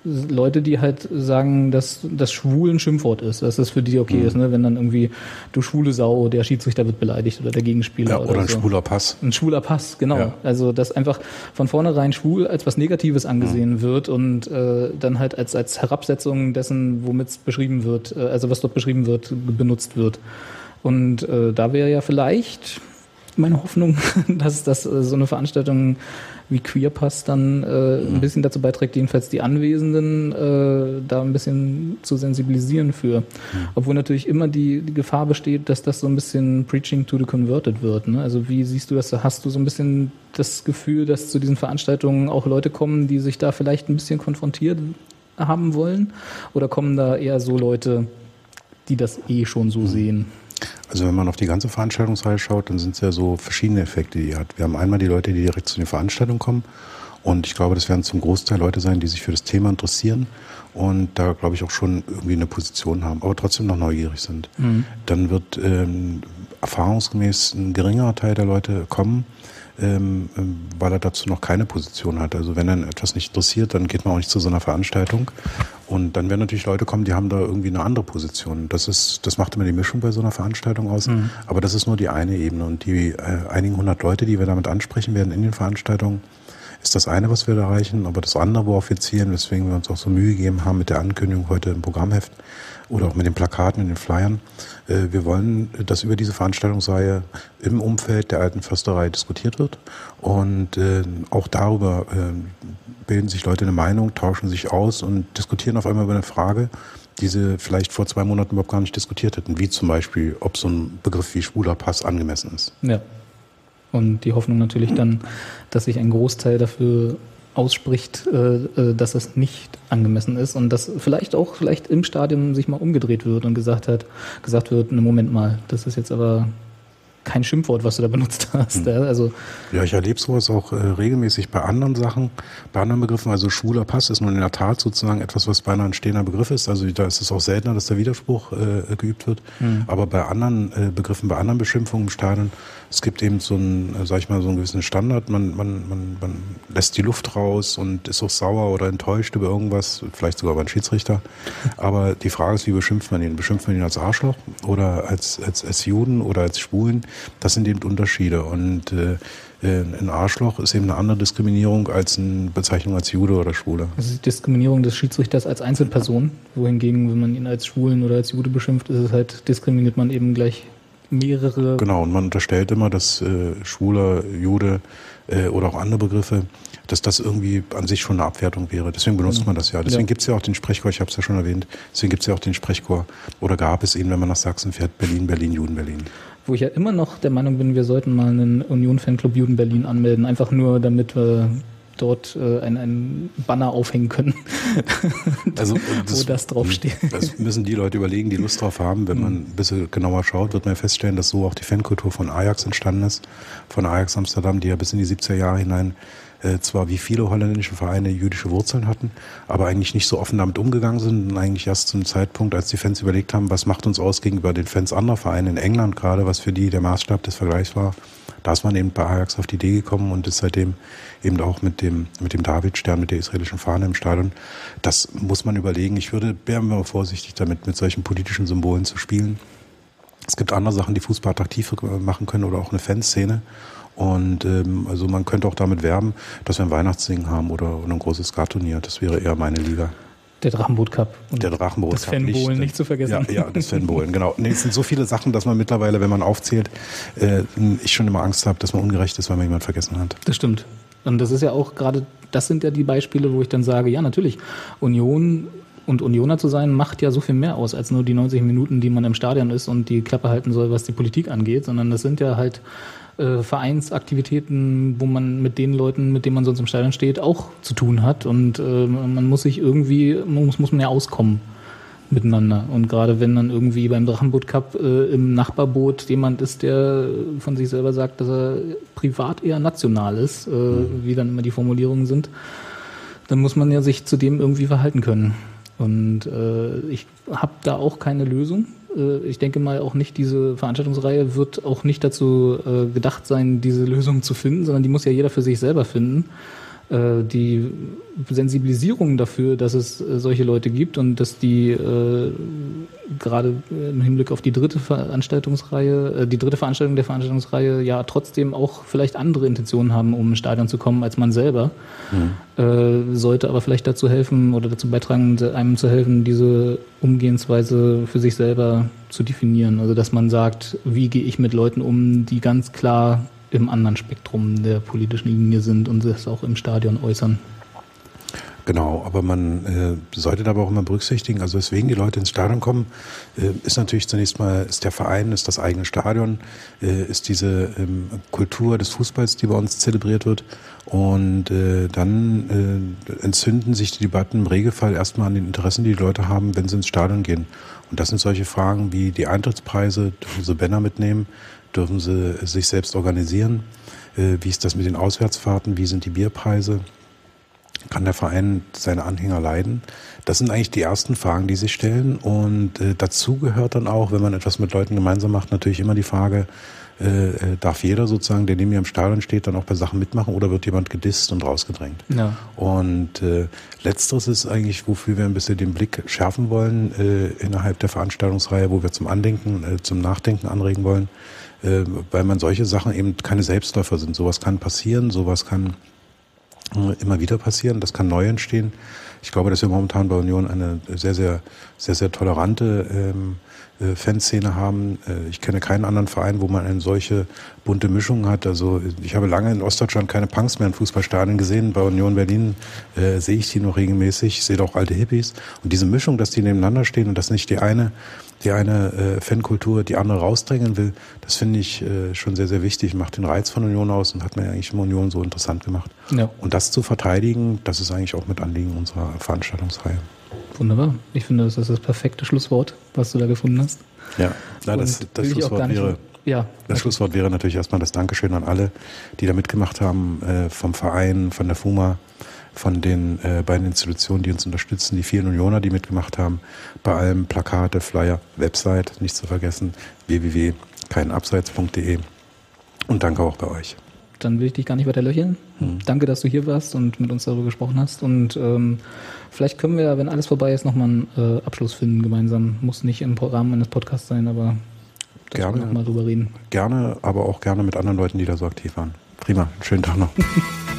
Leute, die halt sagen, dass das Schwul ein Schimpfwort ist, dass das für die okay Mhm. ist, ne? wenn dann irgendwie du schwule Sau, der Schiedsrichter wird beleidigt oder der Gegenspieler Ja, oder, oder ein so. schwuler Pass. Ein schwuler Pass, genau. Ja. Also dass einfach von vornherein schwul als was Negatives angesehen wird und äh, dann halt als, als Herabsetzung dessen, womit es beschrieben wird, äh, also was dort beschrieben wird, benutzt wird. Und äh, da wäre ja vielleicht meine Hoffnung, dass, dass äh, so eine Veranstaltung wie Queerpass dann äh, ein bisschen dazu beiträgt, jedenfalls die Anwesenden äh, da ein bisschen zu sensibilisieren für. Obwohl natürlich immer die, die Gefahr besteht, dass das so ein bisschen Preaching to the Converted wird. Ne? Also wie siehst du das? Hast du so ein bisschen das Gefühl, dass zu diesen Veranstaltungen auch Leute kommen, die sich da vielleicht ein bisschen konfrontiert haben wollen? Oder kommen da eher so Leute, die das eh schon so sehen? Also wenn man auf die ganze Veranstaltungsreihe schaut, dann sind es ja so verschiedene Effekte, die hat. Wir haben einmal die Leute, die direkt zu den Veranstaltungen kommen. Und ich glaube, das werden zum Großteil Leute sein, die sich für das Thema interessieren und da, glaube ich, auch schon irgendwie eine Position haben, aber trotzdem noch neugierig sind. Dann wird ähm, erfahrungsgemäß ein geringerer Teil der Leute kommen, ähm, ähm, weil er dazu noch keine Position hat. Also wenn dann etwas nicht interessiert, dann geht man auch nicht zu so einer Veranstaltung. Und dann werden natürlich Leute kommen, die haben da irgendwie eine andere Position. Das ist, das macht immer die Mischung bei so einer Veranstaltung aus. Aber das ist nur die eine Ebene. Und die äh, einigen hundert Leute, die wir damit ansprechen werden in den Veranstaltungen, ist das eine, was wir erreichen. Aber das andere, worauf wir zielen, weswegen wir uns auch so Mühe gegeben haben mit der Ankündigung heute im Programmheft oder auch mit den Plakaten und den Flyern, äh, wir wollen, dass über diese Veranstaltungsreihe im Umfeld der alten Försterei diskutiert wird. Und äh, auch darüber äh, bilden sich Leute eine Meinung, tauschen sich aus und diskutieren auf einmal über eine Frage, die sie vielleicht vor zwei Monaten überhaupt gar nicht diskutiert hätten. Wie zum Beispiel, ob so ein Begriff wie schwuler Pass angemessen ist. Ja. Und die Hoffnung natürlich dann, dass sich ein Großteil dafür ausspricht, äh, äh, dass es nicht angemessen ist und dass vielleicht auch vielleicht im Stadion sich mal umgedreht wird und gesagt hat, gesagt wird, ne Moment mal, das ist jetzt aber kein Schimpfwort, was du da benutzt hast. Ja, also Ja, ich erlebe sowas auch äh, regelmäßig bei anderen Sachen, bei anderen Begriffen. Also schwuler Pass ist nun in der Tat sozusagen etwas, was beinahe ein stehender Begriff ist. Also da ist es auch seltener, dass der Widerspruch äh, geübt wird. Aber bei anderen äh, Begriffen, bei anderen Beschimpfungen im Stadion, es gibt eben so einen, äh, sag ich mal, so einen gewissen Standard. Man, man, man, man lässt die Luft raus und ist auch sauer oder enttäuscht über irgendwas, vielleicht sogar über einen Schiedsrichter. Aber die Frage ist, wie beschimpft man ihn? Beschimpft man ihn als Arschloch oder als, als, als Juden oder als Schwulen? Das sind eben Unterschiede. Und äh, äh, ein Arschloch ist eben eine andere Diskriminierung als eine Bezeichnung als Jude oder Schwule. das ist Diskriminierung des Schiedsrichters als Einzelperson, wohingegen, wenn man ihn als Schwulen oder als Jude beschimpft, ist es halt, diskriminiert man eben gleich mehrere Genau, und man unterstellt immer, dass äh, Schwuler, Jude äh, oder auch andere Begriffe, dass das irgendwie an sich schon eine Abwertung wäre. Deswegen benutzt man das ja. Deswegen Ja. gibt's ja auch den Sprechchor, ich habe es ja schon erwähnt, deswegen gibt's ja auch den Sprechchor. Oder gab es ihn, wenn man nach Sachsen fährt, Berlin, Berlin, Juden, Berlin. Wo ich ja immer noch der Meinung bin, wir sollten mal einen Union-Fanclub Juden Berlin anmelden. Einfach nur, damit wir dort äh, ein, ein Banner aufhängen können, Also, äh, wo das draufsteht. Das müssen die Leute überlegen, die Lust drauf haben. Wenn man ein bisschen genauer schaut, wird man feststellen, dass so auch die Fankultur von Ajax entstanden ist. Von Ajax Amsterdam, die ja bis in die 70er Jahre hinein äh, zwar wie viele holländische Vereine jüdische Wurzeln hatten, aber eigentlich nicht so offen damit umgegangen sind und eigentlich erst zum Zeitpunkt, als die Fans überlegt haben, was macht uns aus gegenüber den Fans anderer Vereine in England gerade, was für die der Maßstab des Vergleichs war, da ist man eben bei Ajax auf die Idee gekommen und ist seitdem eben auch mit dem, mit dem Davidstern, mit der israelischen Fahne im Stadion. Das muss man überlegen. Ich würde, wären wir vorsichtig damit, mit solchen politischen Symbolen zu spielen. Es gibt andere Sachen, die Fußball attraktiv machen können oder auch eine Fanszene. Und ähm, also man könnte auch damit werben, dass wir ein Weihnachtssingen haben oder, oder ein großes Skat-Turnier. Das wäre eher meine Liga. Der Drachenboot Cup. Und Der Drachenboot. Das Fanbohlen nicht zu vergessen. Ja, ja das Fanbohlen, genau. Nee, es sind so viele Sachen, dass man mittlerweile, wenn man aufzählt, äh, ich schon immer Angst habe, dass man ungerecht ist, weil man jemand vergessen hat. Das stimmt. Und das ist ja auch gerade, das sind ja die Beispiele, wo ich dann sage, ja, natürlich, Union und Unioner zu sein, macht ja so viel mehr aus, als nur die 90 Minuten, die man im Stadion ist und die Klappe halten soll, was die Politik angeht, sondern das sind ja halt äh, Vereinsaktivitäten, wo man mit den Leuten, mit denen man sonst im Stadion steht, auch zu tun hat. Und äh, man muss sich irgendwie, man muss, muss man ja auskommen miteinander. Und gerade wenn dann irgendwie beim Drachenboot Cup äh, im Nachbarboot jemand ist, der von sich selber sagt, dass er privat eher national ist, äh, wie dann immer die Formulierungen sind, dann muss man ja sich zu dem irgendwie verhalten können. Und äh, ich habe da auch keine Lösung. Äh, ich denke mal auch nicht, diese Veranstaltungsreihe wird auch nicht dazu äh, gedacht sein, diese Lösung zu finden, sondern die muss ja jeder für sich selber finden. Äh, die Sensibilisierung dafür, dass es äh, solche Leute gibt und dass die äh, gerade im Hinblick auf die dritte Veranstaltungsreihe, äh, die dritte Veranstaltung der Veranstaltungsreihe ja trotzdem auch vielleicht andere Intentionen haben, um ins Stadion zu kommen als man selber, äh, sollte aber vielleicht dazu helfen oder dazu beitragen, einem zu helfen, diese Umgehensweise für sich selber zu definieren. Also dass man sagt, wie gehe ich mit Leuten um, die ganz klar im anderen Spektrum der politischen Linie sind und das auch im Stadion äußern. Genau, aber man äh, sollte aber auch immer berücksichtigen, also weswegen die Leute ins Stadion kommen, äh, ist natürlich zunächst mal, ist der Verein, ist das eigene Stadion, äh, ist diese ähm, Kultur des Fußballs, die bei uns zelebriert wird. Und äh, dann äh, entzünden sich die Debatten im Regelfall erstmal an den Interessen, die die Leute haben, wenn sie ins Stadion gehen. Und das sind solche Fragen wie die Eintrittspreise, sie Banner mitnehmen, dürfen sie sich selbst organisieren, äh, wie ist das mit den Auswärtsfahrten, wie sind die Bierpreise, kann der Verein seine Anhänger leiden? Das sind eigentlich die ersten Fragen, die sich stellen. Und äh, dazu gehört dann auch, wenn man etwas mit Leuten gemeinsam macht, natürlich immer die Frage, äh, äh, darf jeder sozusagen, der neben mir im Stadion steht, dann auch bei Sachen mitmachen oder wird jemand gedisst und rausgedrängt? Ja. Und äh, letzteres ist eigentlich, wofür wir ein bisschen den Blick schärfen wollen äh, innerhalb der Veranstaltungsreihe, wo wir zum Andenken, äh, zum Nachdenken anregen wollen, äh, weil man solche Sachen eben keine Selbstläufer sind. Sowas kann passieren, sowas kann äh, immer wieder passieren. Das kann neu entstehen. Ich glaube, dass wir momentan bei Union eine sehr, sehr, sehr, sehr tolerante ähm, äh, Fanszene haben. Äh, ich kenne keinen anderen Verein, wo man eine solche bunte Mischung hat. Also ich habe lange in Ostdeutschland keine Punks mehr in Fußballstadien gesehen. Bei Union Berlin äh, sehe ich die noch regelmäßig. Ich sehe auch alte Hippies. Und diese Mischung, dass die nebeneinander stehen und dass nicht die eine die eine äh, Fankultur die andere rausdrängen will, das finde ich äh, schon sehr, sehr wichtig, macht den Reiz von Union aus und hat mir eigentlich immer Union so interessant gemacht. Ja. Und das zu verteidigen, das ist eigentlich auch mit Anliegen unserer Veranstaltungsreihe. Wunderbar. Ich finde, das ist das perfekte Schlusswort, was du da gefunden hast. Ja, Na, das, das Schlusswort wäre. Ja, Das Schlusswort wäre natürlich erstmal das Dankeschön an alle, die da mitgemacht haben, äh, vom Verein, von der FUMA, von den äh, beiden Institutionen, die uns unterstützen, die vielen Unioner, die mitgemacht haben, bei allem Plakate, Flyer, Website, nicht zu vergessen, www.keinabseits.de und danke auch bei euch. dann will ich dich gar nicht weiter löcheln. Danke, dass du hier warst und mit uns darüber gesprochen hast. Und ähm, vielleicht können wir, wenn alles vorbei ist, nochmal einen äh, Abschluss finden gemeinsam. Muss nicht im Rahmen eines Podcasts sein, aber Gerne. nochmal drüber reden. Gerne, aber auch gerne mit anderen Leuten, die da so aktiv waren. Prima, schönen Tag noch.